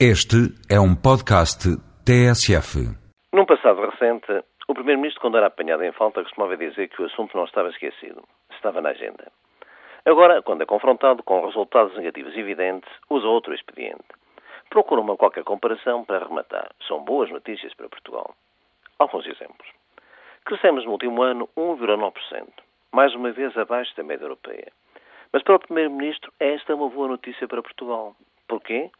Este é um podcast TSF. Num passado recente, o Primeiro-Ministro, quando era apanhado em falta, costumava dizer que o assunto não estava esquecido, estava na agenda. Agora, quando é confrontado com resultados negativos evidentes, usa outro expediente. Procura uma qualquer comparação para rematar. São boas notícias para Portugal. Alguns exemplos. Crescemos no último ano 1,9%, mais uma vez abaixo da média europeia. Mas para o Primeiro-Ministro, esta é uma boa notícia para Portugal. Porquê?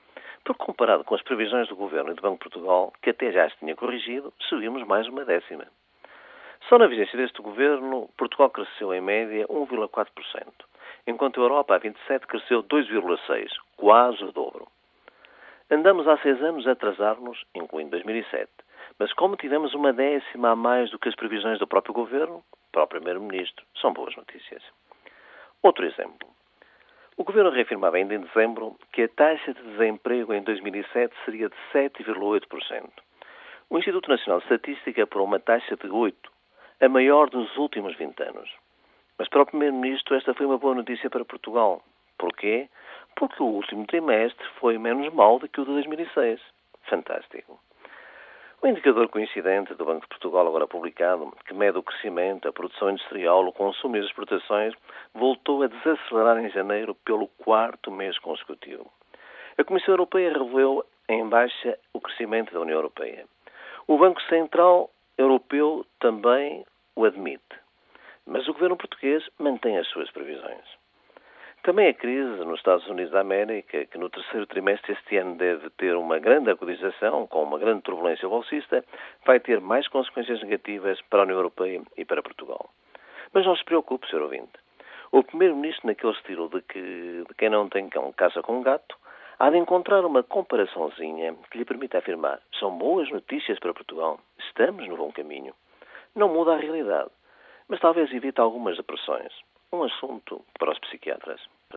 Porque comparado com as previsões do Governo e do Banco de Portugal, que até já as tinha corrigido, subimos mais uma décima. Só na vigência deste Governo, Portugal cresceu em média 1,4%, enquanto a Europa, a 27, cresceu 2,6%, quase o dobro. Andamos há seis anos a atrasar-nos, incluindo 2007, mas como tivemos uma décima a mais do que as previsões do próprio Governo, para o Primeiro-Ministro, são boas notícias. Outro exemplo. O Governo reafirmava ainda em dezembro que a taxa de desemprego em 2007 seria de 7,8%. O Instituto Nacional de Estatística apurou uma taxa de 8%, a maior dos últimos 20 anos. Mas para o Primeiro-Ministro esta foi uma boa notícia para Portugal. Porquê? Porque o último trimestre foi menos mal do que o de 2006. Fantástico. O indicador coincidente do Banco de Portugal, agora publicado, que mede o crescimento, a produção industrial, o consumo e as exportações, voltou a desacelerar em janeiro pelo quarto mês consecutivo. A Comissão Europeia revelou em baixa o crescimento da União Europeia. O Banco Central Europeu também o admite. Mas o governo português mantém as suas previsões. Também a crise nos Estados Unidos da América, que no terceiro trimestre este ano deve ter uma grande agudização, com uma grande turbulência bolsista, vai ter mais consequências negativas para a União Europeia e para Portugal. Mas não se preocupe, Sr. Ouvinte. O Primeiro-Ministro, naquele estilo de que de quem não tem cão caça com gato, há de encontrar uma comparaçãozinha que lhe permita afirmar são boas notícias para Portugal, estamos no bom caminho. Não muda a realidade, mas talvez evite algumas depressões um assunto para os psiquiatras.